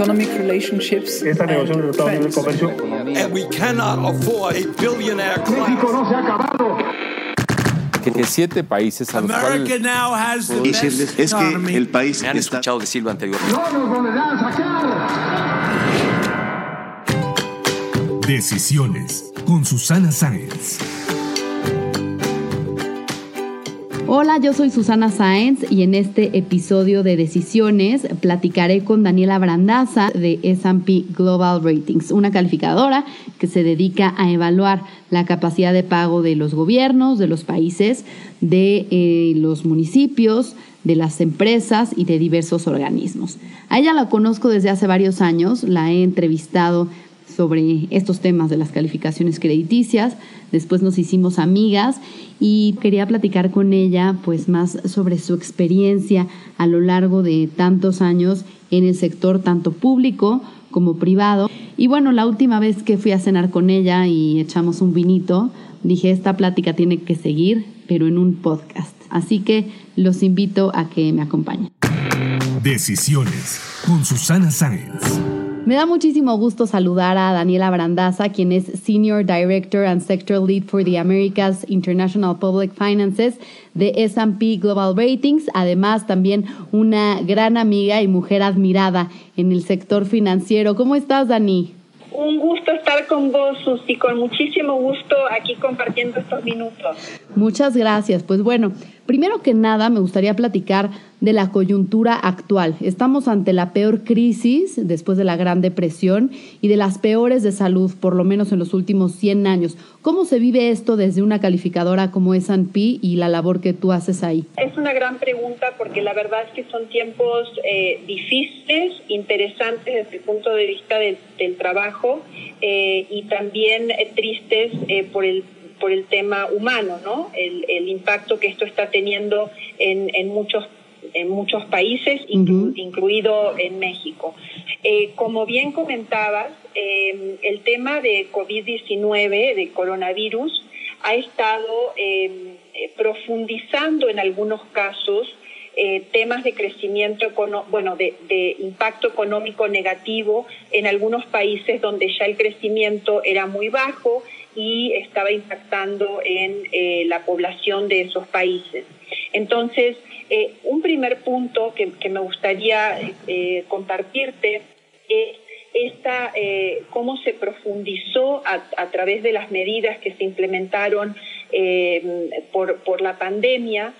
Economic relationships Esta negociación de Estados Unidos friends. Comercio And we cannot afford a billionaire class. no se ha acabado. que siete países a los America cuales now has the decirles best es que el país Me han está escuchado decirlo anterior. No nos volverán a sacar. Decisiones con Susana Sáenz. Hola, yo soy Susana Sáenz y en este episodio de Decisiones platicaré con Daniela Brandaza de S&P Global Ratings, una calificadora que se dedica a evaluar la capacidad de pago de los gobiernos, de los países, de eh, los municipios, de las empresas y de diversos organismos. A ella la conozco desde hace varios años, la he entrevistado sobre estos temas de las calificaciones crediticias. Después nos hicimos amigas y quería platicar con ella pues más sobre su experiencia a lo largo de tantos años en el sector tanto público como privado. Y bueno, la última vez que fui a cenar con ella y echamos un vinito, dije, esta plática tiene que seguir, pero en un podcast. Así que los invito a que me acompañen. Decisiones con Susana Sáenz. Me da muchísimo gusto saludar a Daniela Brandaza, quien es Senior Director and Sector Lead for the Americas International Public Finances de S&P Global Ratings, además también una gran amiga y mujer admirada en el sector financiero. ¿Cómo estás, Dani? Un gusto estar con vos, Susi, con muchísimo gusto aquí compartiendo estos minutos. Muchas gracias. Pues bueno, primero que nada me gustaría platicar de la coyuntura actual. Estamos ante la peor crisis después de la Gran Depresión y de las peores de salud, por lo menos en los últimos 100 años. ¿Cómo se vive esto desde una calificadora como S&P y la labor que tú haces ahí? Es una gran pregunta porque la verdad es que son tiempos eh, difíciles, interesantes desde el punto de vista del, del trabajo eh, y también eh, tristes eh, por el por el tema humano, ¿no? El, el impacto que esto está teniendo en, en muchos en muchos países, inclu incluido en México. Eh, como bien comentabas, eh, el tema de COVID-19, de coronavirus, ha estado eh, profundizando en algunos casos eh, temas de crecimiento, bueno, de, de, impacto económico negativo en algunos países donde ya el crecimiento era muy bajo y estaba impactando en eh, la población de esos países. Entonces, eh, un primer punto que, que me gustaría eh, compartirte es esta, eh, cómo se profundizó a, a, través de las medidas que se implementaron eh, por, por, la pandemia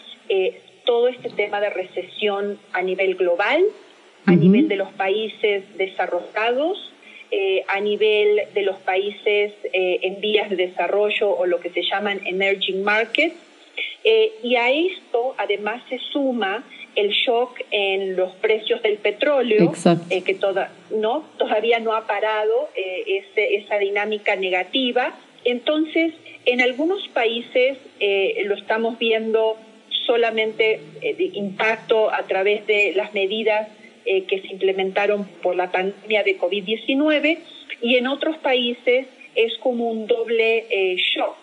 todo este tema de recesión a nivel global, a uh -huh. nivel de los países desarrollados, eh, a nivel de los países eh, en vías de desarrollo o lo que se llaman emerging markets. Eh, y a esto además se suma el shock en los precios del petróleo, que toda, no, todavía no ha parado ese, esa dinámica negativa. Entonces, en algunos países eh, lo estamos viendo solamente de impacto a través de las medidas que se implementaron por la pandemia de COVID-19 y en otros países es como un doble shock.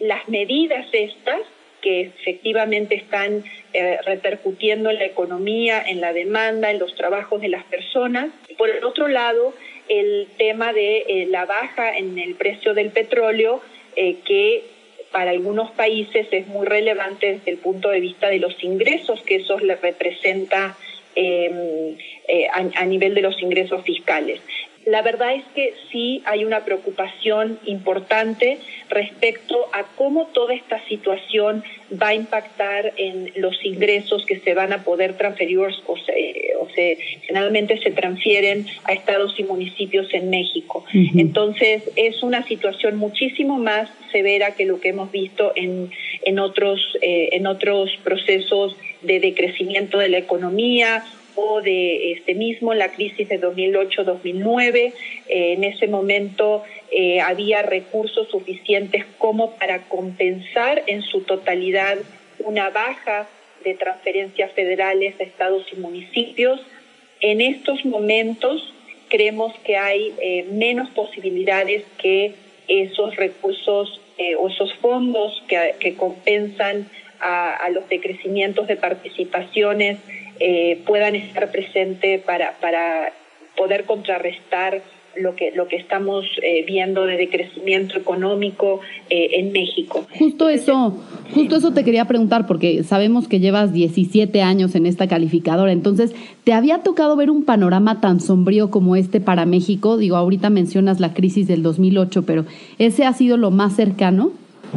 las medidas estas que efectivamente están eh, repercutiendo en la economía, en la demanda, en los trabajos de las personas. Por el otro lado, el tema de eh, la baja en el precio del petróleo, eh, que para algunos países es muy relevante desde el punto de vista de los ingresos que eso les representa a, a nivel de los ingresos fiscales. La verdad es que sí hay una preocupación importante respecto a cómo toda esta situación va a impactar en los ingresos que se van a poder transferir o se, o se generalmente se transfieren a estados y municipios en México. Uh -huh. Entonces es una situación muchísimo más severa que lo que hemos visto en, en, otros, eh, en otros procesos de decrecimiento de la economía o de este mismo la crisis de 2008-2009. en ese momento había recursos suficientes como para compensar en su totalidad una baja de transferencias federales a estados y municipios. En estos momentos creemos que hay eh, menos posibilidades que esos recursos eh, o esos fondos que, compensan a, los decrecimientos de participaciones eh, puedan estar presentes para, para poder contrarrestar lo que, lo que estamos eh, viendo de decrecimiento económico eh, en México. Justo eso, justo eso te quería preguntar, porque sabemos que llevas 17 años en esta calificadora, entonces, ¿te había tocado ver un panorama tan sombrío como este para México? Digo, ahorita mencionas la crisis del 2008, pero ¿ese ha sido lo más cercano?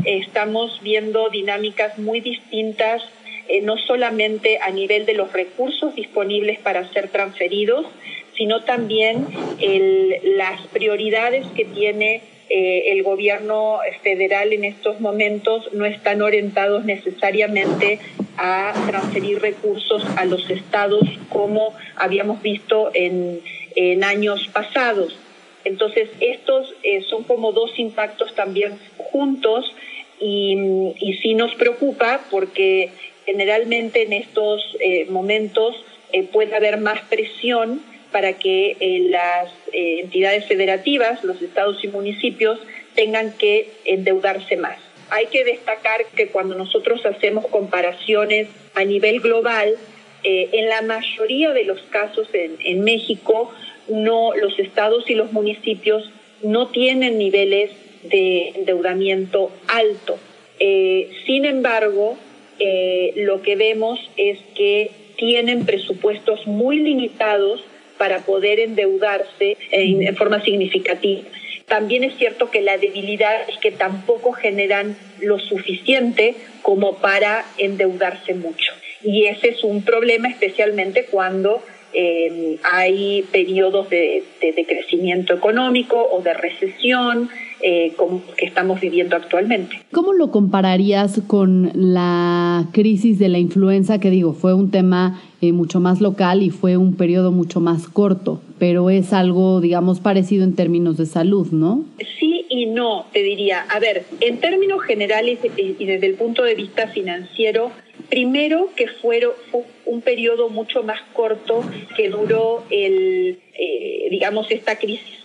Estamos viendo dinámicas muy distintas eh, no solamente a nivel de los recursos disponibles para ser transferidos, sino también las prioridades que tiene eh, el gobierno federal en estos momentos no están orientados necesariamente a transferir recursos a los estados como habíamos visto en, años pasados. Entonces, estos eh, son como dos impactos también juntos y, sí nos preocupa porque generalmente en estos eh, momentos puede haber más presión para que eh, las eh, entidades federativas, los estados y municipios, tengan que endeudarse más. Hay que destacar que cuando nosotros hacemos comparaciones a nivel global, eh, en la mayoría de los casos en, México, no, los estados y los municipios no tienen niveles de endeudamiento alto. sin embargo, lo que vemos es que tienen presupuestos muy limitados para poder endeudarse en, forma significativa. También es cierto que la debilidad es que tampoco generan lo suficiente como para endeudarse mucho. Y ese es un problema especialmente cuando eh, hay periodos de, de, crecimiento económico o de recesión eh, como que estamos viviendo actualmente. ¿Cómo lo compararías con la crisis de la influenza, que digo, fue un tema eh, mucho más local y fue un periodo mucho más corto, pero es algo, digamos, parecido en términos de salud, ¿no? Sí y no, te diría. A ver, en términos generales y desde el punto de vista financiero, primero que fue un periodo mucho más corto que duró el, eh, digamos, esta crisis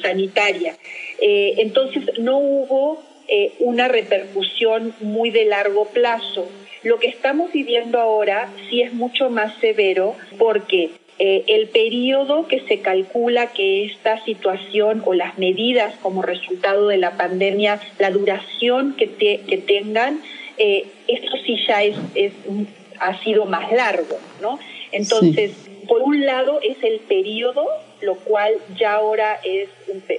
sanitaria. Eh, entonces no hubo eh, una repercusión muy de largo plazo. Lo que estamos viviendo ahora sí es mucho más severo porque eh, el periodo que se calcula que esta situación o las medidas como resultado de la pandemia, la duración que, que tengan, esto sí ya es, ha sido más largo, ¿no? Entonces, por un lado es el periodo, lo cual ya ahora es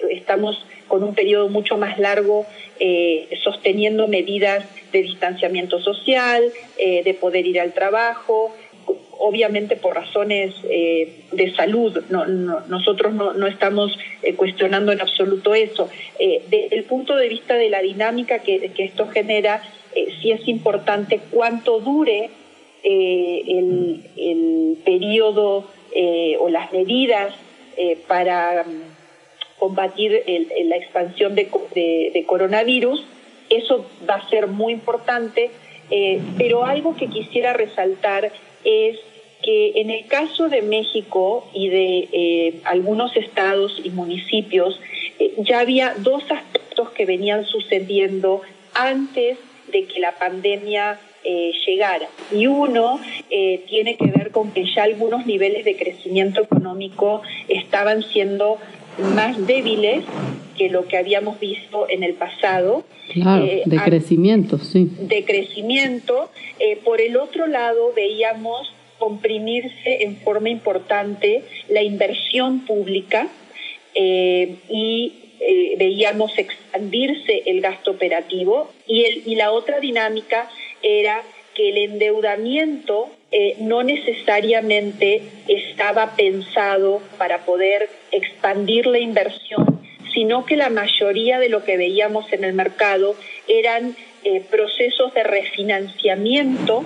estamos con un periodo mucho más largo eh, sosteniendo medidas de distanciamiento social, eh, de poder ir al trabajo, obviamente por razones eh, de salud. nosotros no, estamos cuestionando en absoluto eso. desde el punto de vista de la dinámica que, esto genera, sí es importante cuánto dure el, el, periodo o las medidas para combatir la expansión de, coronavirus. Eso va a ser muy importante, eh, pero algo que quisiera resaltar es que en el caso de México y de eh, algunos estados y municipios, eh, ya había dos aspectos que venían sucediendo antes de que la pandemia llegara. Y uno tiene que ver con que ya algunos niveles de crecimiento económico estaban siendo más débiles que lo que habíamos visto en el pasado. Claro, eh, de crecimiento, sí. De crecimiento. Eh, por el otro lado, veíamos comprimirse en forma importante la inversión pública eh, veíamos expandirse el gasto operativo y, el, y la otra dinámica era que el endeudamiento eh, no necesariamente estaba pensado para poder expandir la inversión, sino que la mayoría de lo que veíamos en el mercado eran eh, procesos de refinanciamiento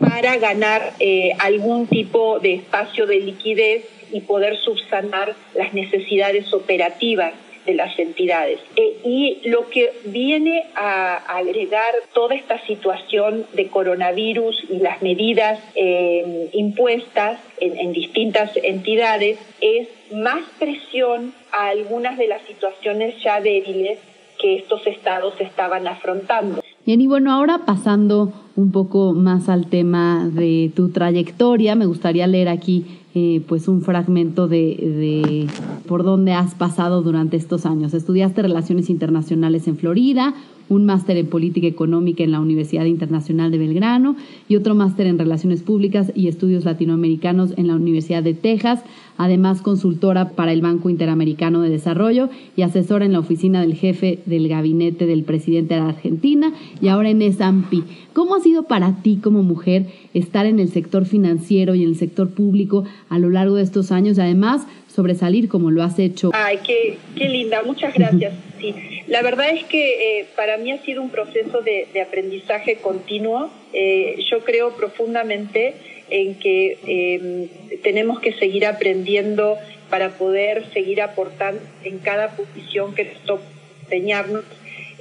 para ganar algún tipo de espacio de liquidez y poder subsanar las necesidades operativas de las entidades. Eh, y lo que viene a agregar toda esta situación de coronavirus y las medidas eh, impuestas en, en distintas entidades es más presión a algunas de las situaciones ya débiles que estos estados estaban afrontando. Bien, y bueno, ahora pasando un poco más al tema de tu trayectoria, me gustaría leer aquí eh, pues un fragmento de, de por dónde has pasado durante estos años. Estudiaste Relaciones Internacionales en Florida, un máster en política económica en la Universidad Internacional de Belgrano y otro máster en relaciones públicas y estudios latinoamericanos en la Universidad de Texas, además consultora para el Banco Interamericano de Desarrollo y asesora en la oficina del jefe del gabinete del presidente de Argentina y ahora en ESAMPI. ¿Cómo ha sido para ti como mujer estar en el sector financiero y en el sector público a lo largo de estos años y además sobresalir como lo has hecho? Ay, qué, qué linda, muchas gracias. Sí, la verdad es que eh, para mí ha sido un proceso de, aprendizaje continuo. Eh, yo creo profundamente en que eh, tenemos que seguir aprendiendo para poder seguir aportando en cada posición que nos toca desempeñarnos.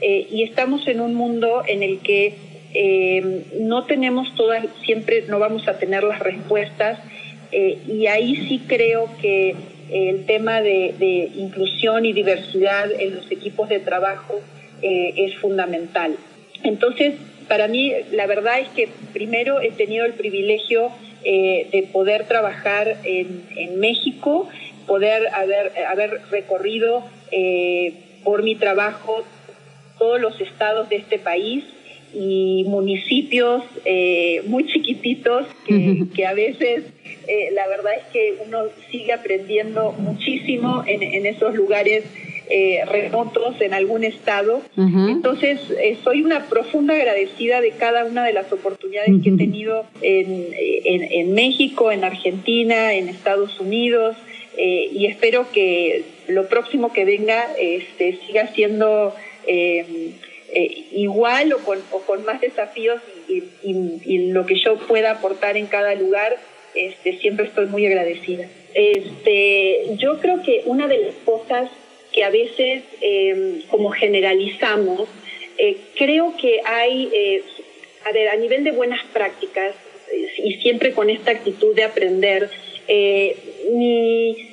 Eh, y estamos en un mundo en el que eh, no tenemos todas, siempre no vamos a tener las respuestas. Y ahí sí creo que el tema de, inclusión y diversidad en los equipos de trabajo eh, es fundamental. Entonces, para mí, la verdad es que primero he tenido el privilegio eh, de poder trabajar en, en, México, poder haber, haber recorrido eh, por mi trabajo todos los estados de este país y municipios eh, muy chiquititos que, que a veces eh, la verdad es que uno sigue aprendiendo muchísimo en, en esos lugares eh, remotos en algún estado. Uh -huh. Entonces, eh, soy una profunda agradecida de cada una de las oportunidades uh -huh. que he tenido en, en, en, México, en Argentina, en Estados Unidos, eh, y espero que lo próximo que venga este, siga siendo eh, igual o con, más desafíos y, lo que yo pueda aportar en cada lugar, este, siempre estoy muy agradecida. Este, yo creo que una de las cosas que a veces eh, como generalizamos, eh, creo que hay, eh, a ver, a nivel de buenas prácticas y siempre con esta actitud de aprender, mi,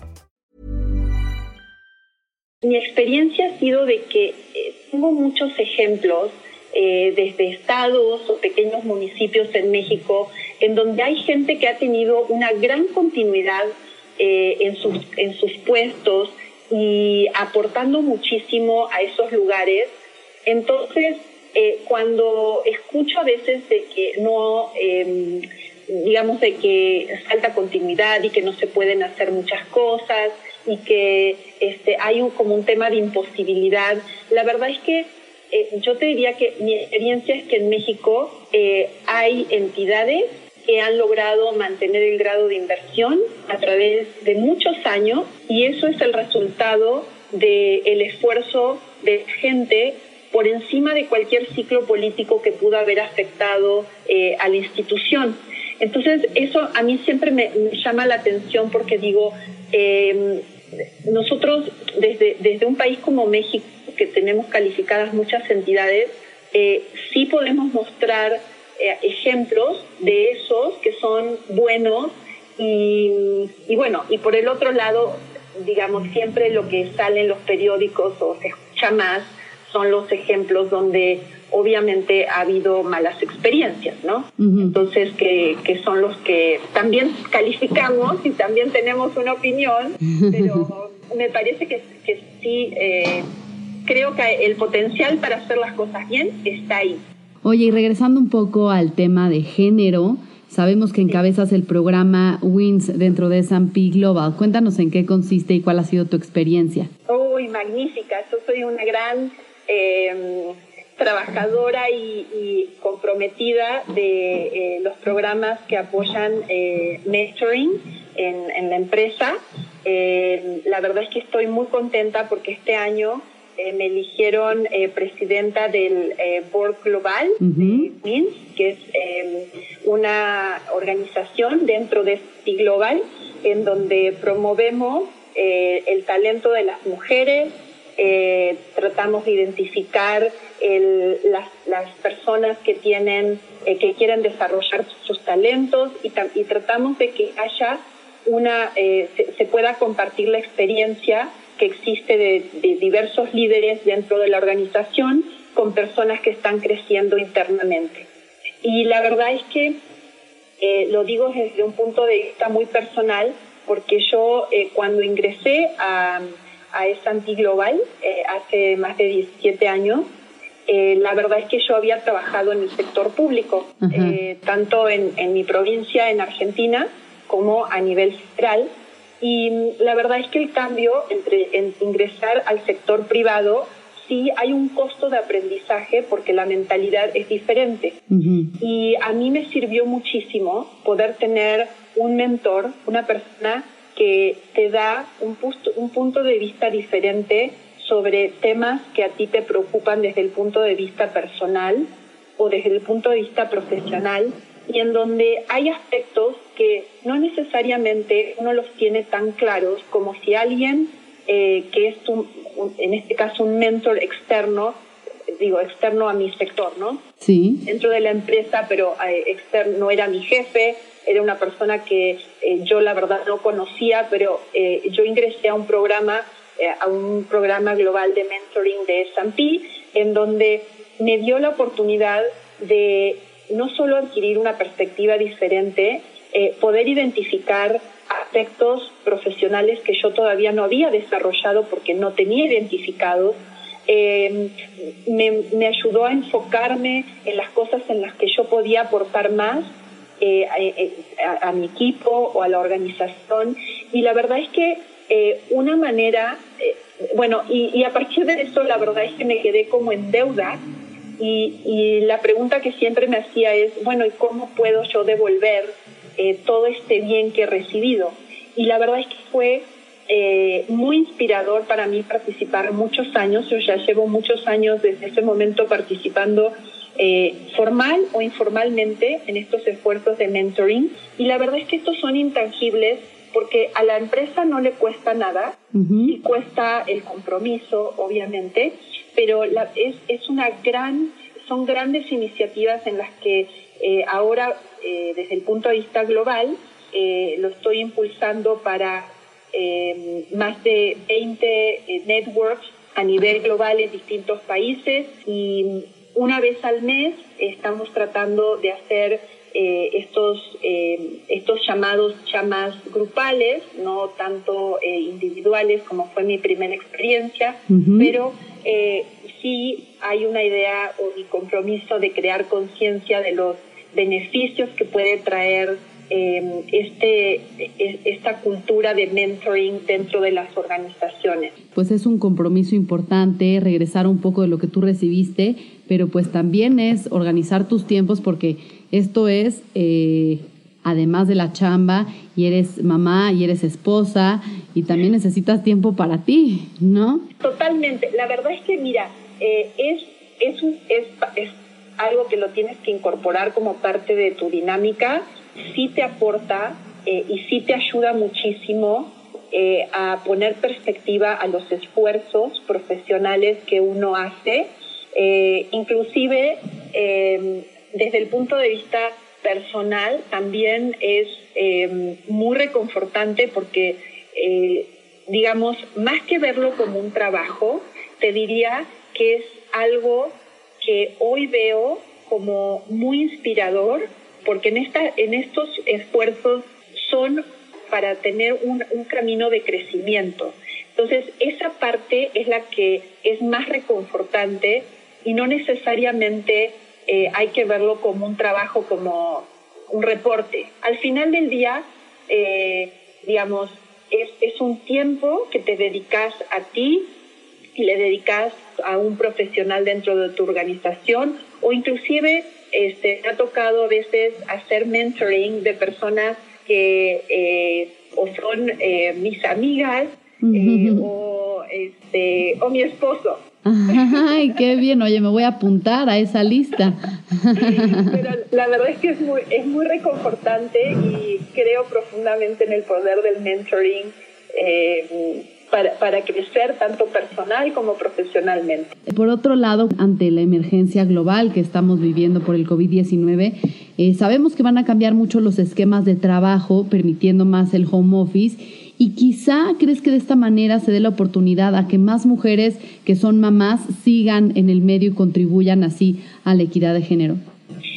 Mi experiencia ha sido de que eh, tengo muchos ejemplos eh, desde estados o pequeños municipios en México, en donde hay gente que ha tenido una gran continuidad eh, en, sus, en sus puestos y aportando muchísimo a esos lugares. Entonces, eh, cuando escucho a veces de que no, digamos, de que falta continuidad y que no se pueden hacer muchas cosas y que este, hay un, como un tema de imposibilidad, la verdad es que eh, yo te diría que mi experiencia es que en México eh, hay entidades que han logrado mantener el grado de inversión a través de muchos años y eso es el resultado del de esfuerzo de gente por encima de cualquier ciclo político que pudo haber afectado eh, a la institución. Entonces, eso a mí siempre me, me llama la atención porque digo, eh, nosotros desde, desde un país como México, que tenemos calificadas muchas entidades, eh, sí podemos mostrar eh, ejemplos de esos que son buenos y, y, bueno, y por el otro lado, digamos, siempre lo que sale en los periódicos o se escucha más son los ejemplos donde obviamente ha habido malas experiencias, ¿no? Uh -huh. Entonces, que, que, son los que también calificamos y también tenemos una opinión, pero me parece que, que sí, eh, creo que el potencial para hacer las cosas bien está ahí. Oye, y regresando un poco al tema de género, sabemos que encabezas el programa WINS dentro de S&P Global. Cuéntanos en qué consiste y cuál ha sido tu experiencia. Uy, magnífica. Yo soy una gran eh, trabajadora y, comprometida de eh, los programas que apoyan eh, mentoring en, la empresa. Eh, la verdad es que estoy muy contenta porque este año me eligieron presidenta del Board Global de WINS, que es una organización dentro de CIT Global en donde promovemos el talento de las mujeres, eh, tratamos de identificar las, personas que tienen, eh, que quieren desarrollar sus talentos y, tratamos de que haya una, eh, se, pueda compartir la experiencia que existe de, diversos líderes dentro de la organización con personas que están creciendo internamente. Y la verdad es que lo digo desde un punto de vista muy personal, porque yo cuando ingresé a, a S&P Global eh, hace más de 17 años. Eh, la verdad es que yo había trabajado en el sector público, eh, tanto en, en, mi provincia, en Argentina, como a nivel federal. Y mm, la verdad es que el cambio entre ingresar al sector privado, sí hay un costo de aprendizaje porque la mentalidad es diferente. Y a mí me sirvió muchísimo poder tener un mentor, una persona que te da un, un punto de vista diferente sobre temas que a ti te preocupan desde el punto de vista personal o desde el punto de vista profesional y en donde hay aspectos que no necesariamente uno los tiene tan claros como si alguien eh, que es en este caso un mentor externo digo externo a mi sector no sí. Dentro de la empresa pero eh, externo no era mi jefe era una persona que eh, yo la verdad no conocía, pero eh, yo ingresé a un programa, eh, a un programa global de mentoring de S&P, en donde me dio la oportunidad de no solo adquirir una perspectiva diferente, poder identificar aspectos profesionales que yo todavía no había desarrollado porque no tenía identificados, me, me, ayudó a enfocarme en las cosas en las que yo podía aportar más eh, eh, a, mi equipo o a la organización. Y la verdad es que eh, una manera, bueno, y, a partir de eso la verdad es que me quedé como en deuda. Y, la pregunta que siempre me hacía es, bueno, ¿y cómo puedo yo devolver todo este bien que he recibido? Y la verdad es que fue muy inspirador para mí participar muchos años. Yo ya llevo muchos años desde ese momento participando eh, formal o informalmente en estos esfuerzos de mentoring. Y la verdad es que estos son intangibles porque a la empresa no le cuesta nada, y cuesta el compromiso, obviamente, pero la, es, es una gran, son grandes iniciativas en las que eh, ahora, eh, desde el punto de vista global, lo estoy impulsando para más de 20 networks a nivel global en distintos países y una vez al mes estamos tratando de hacer eh, estos, eh, estos llamados chamas grupales, no tanto eh, individuales como fue mi primera experiencia, pero sí hay una idea o mi compromiso de crear conciencia de los beneficios que puede traer Em, este, e, esta cultura de mentoring dentro de las organizaciones. Pues es un compromiso importante regresar un poco de lo que tú recibiste, pero pues también es organizar tus tiempos porque esto es, eh, además de la chamba, y eres mamá y eres esposa y también necesitas tiempo para ti, ¿no? Totalmente. La verdad es que, mira, eh, es, es, es, es algo que lo tienes que incorporar como parte de tu dinámica sí te aporta eh, y sí te ayuda muchísimo eh, a poner perspectiva a los esfuerzos profesionales que uno hace, eh, inclusive em, desde el punto de vista personal también es em, muy reconfortante porque, digamos, más que verlo como un trabajo, te diría que es algo que hoy veo como muy inspirador porque en, esta, en estos esfuerzos son para tener un, camino de crecimiento. Entonces, esa parte es la que es más reconfortante y no necesariamente eh, hay que verlo como un trabajo, como un reporte. Al final del día, eh, digamos, es, es un tiempo que te dedicas a ti y le dedicas a un profesional dentro de tu organización o inclusive este, me ha tocado a veces hacer mentoring de personas que eh, o son eh, mis amigas eh, o, este, o mi esposo. Ay, qué bien. Oye, me voy a apuntar a esa lista. Pero la verdad es que es muy, es muy reconfortante y creo profundamente en el poder del mentoring. Eh, para, para, crecer tanto personal como profesionalmente. Por otro lado, ante la emergencia global que estamos viviendo por el COVID-19, eh, sabemos que van a cambiar mucho los esquemas de trabajo, permitiendo más el home office. Y quizá crees que de esta manera se dé la oportunidad a que más mujeres que son mamás sigan en el medio y contribuyan así a la equidad de género.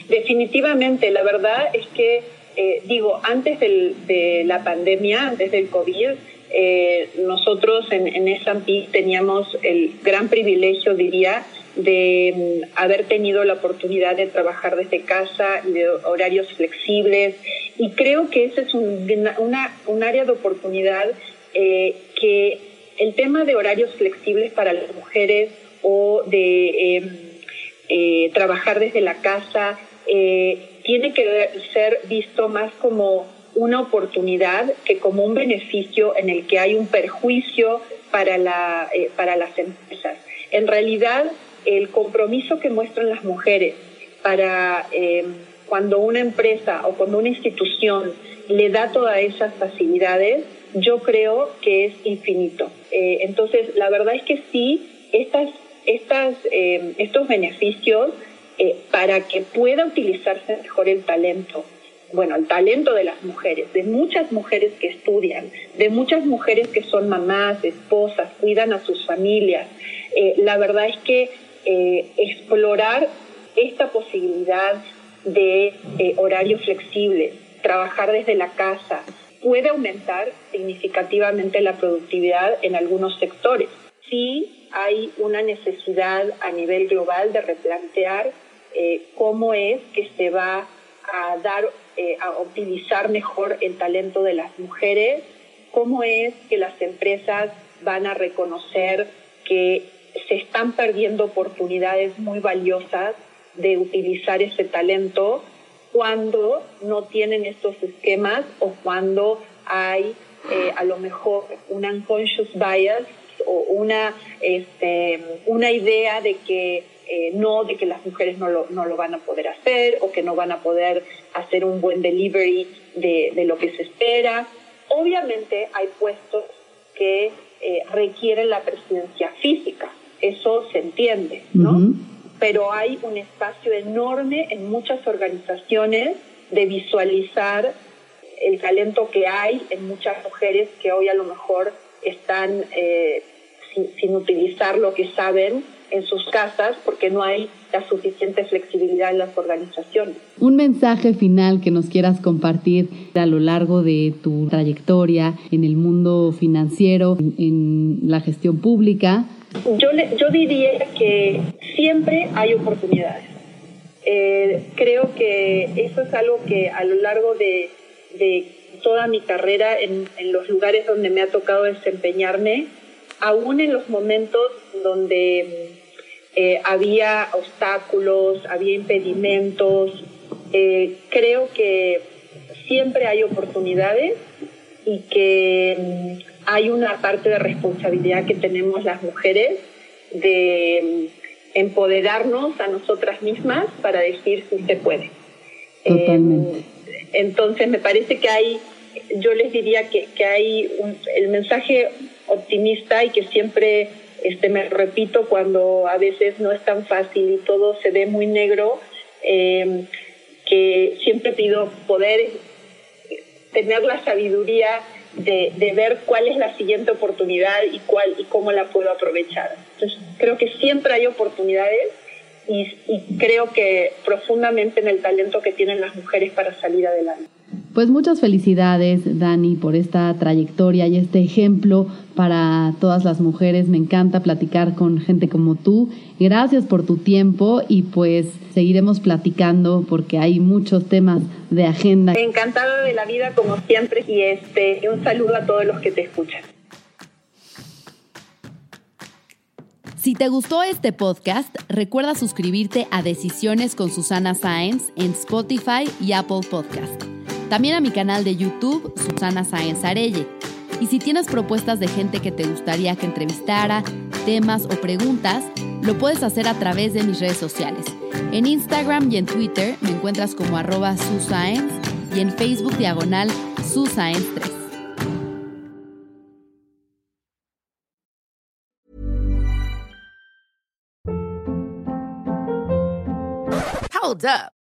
Definitivamente, la verdad es que, eh, digo, antes del, de la pandemia, antes del COVID, eh, nosotros en, en S&P teníamos el gran privilegio, diría, de mm, haber tenido la oportunidad de trabajar desde casa y de horarios flexibles. Y creo que ese es un, una, un área de oportunidad eh, que el tema de horarios flexibles para las mujeres o de em, eh, trabajar desde la casa eh, tiene que ser visto más como una oportunidad que como un beneficio en el que hay un perjuicio para, la, eh, para las empresas. En realidad, el compromiso que muestran las mujeres para eh, cuando una empresa o cuando una institución le da todas esas facilidades, yo creo que es infinito. Eh, entonces, la verdad es que sí, estas, estas, eh, estos beneficios eh, para que pueda utilizarse mejor el talento, bueno, el talento de las mujeres, de muchas mujeres que estudian, de muchas mujeres que son mamás, esposas, cuidan a sus familias. Eh, la verdad es que eh, explorar esta posibilidad de eh, horarios flexibles, trabajar desde la casa, puede aumentar significativamente la productividad en algunos sectores. Sí hay una necesidad a nivel global de replantear eh, cómo es que se va a dar eh, a utilizar mejor el talento de las mujeres, cómo es que las empresas van a reconocer que se están perdiendo oportunidades muy valiosas de utilizar ese talento cuando no tienen estos esquemas o cuando hay eh, a lo mejor un unconscious bias o una, este, una idea de que eh, no, de que las mujeres no lo, no lo van a poder hacer o que no van a poder hacer un buen delivery de, de lo que se espera. Obviamente hay puestos que eh, requieren la presencia física, eso se entiende, ¿no? Uh -huh. Pero hay un espacio enorme en muchas organizaciones de visualizar el talento que hay en muchas mujeres que hoy a lo mejor están eh, sin, sin utilizar lo que saben en sus casas porque no hay la suficiente flexibilidad en las organizaciones. Un mensaje final que nos quieras compartir a lo largo de tu trayectoria en el mundo financiero, en, en la gestión pública. Yo, le, yo diría que siempre hay oportunidades. Eh, creo que eso es algo que a lo largo de, de toda mi carrera en, en los lugares donde me ha tocado desempeñarme, aún en los momentos donde eh, había obstáculos, había impedimentos. Eh, creo que siempre hay oportunidades y que mm, hay una parte de responsabilidad que tenemos las mujeres de mm, empoderarnos a nosotras mismas para decir si se puede. Totalmente. Eh, entonces me parece que hay, yo les diría que, que hay un, el mensaje optimista y que siempre este, me repito cuando a veces no es tan fácil y todo se ve muy negro, eh, que siempre pido poder tener la sabiduría de, de, ver cuál es la siguiente oportunidad y cuál y cómo la puedo aprovechar. Entonces, creo que siempre hay oportunidades y creo que profundamente en el talento que tienen las mujeres para salir adelante. Pues muchas felicidades, Dani, por esta trayectoria y este ejemplo para todas las mujeres. Me encanta platicar con gente como tú. Gracias por tu tiempo y pues seguiremos platicando porque hay muchos temas de agenda. Encantada de la vida como siempre y este un saludo a todos los que te escuchan. Si te gustó este podcast, recuerda suscribirte a Decisiones con Susana Sáenz en Spotify y Apple Podcast. También a mi canal de YouTube, Susana Sáenz Arelle. Y si tienes propuestas de gente que te gustaría que entrevistara, temas o preguntas, lo puedes hacer a través de mis redes sociales. En Instagram y en Twitter me encuentras como arroba susaenz y en Facebook diagonal susaenz3. Hold up.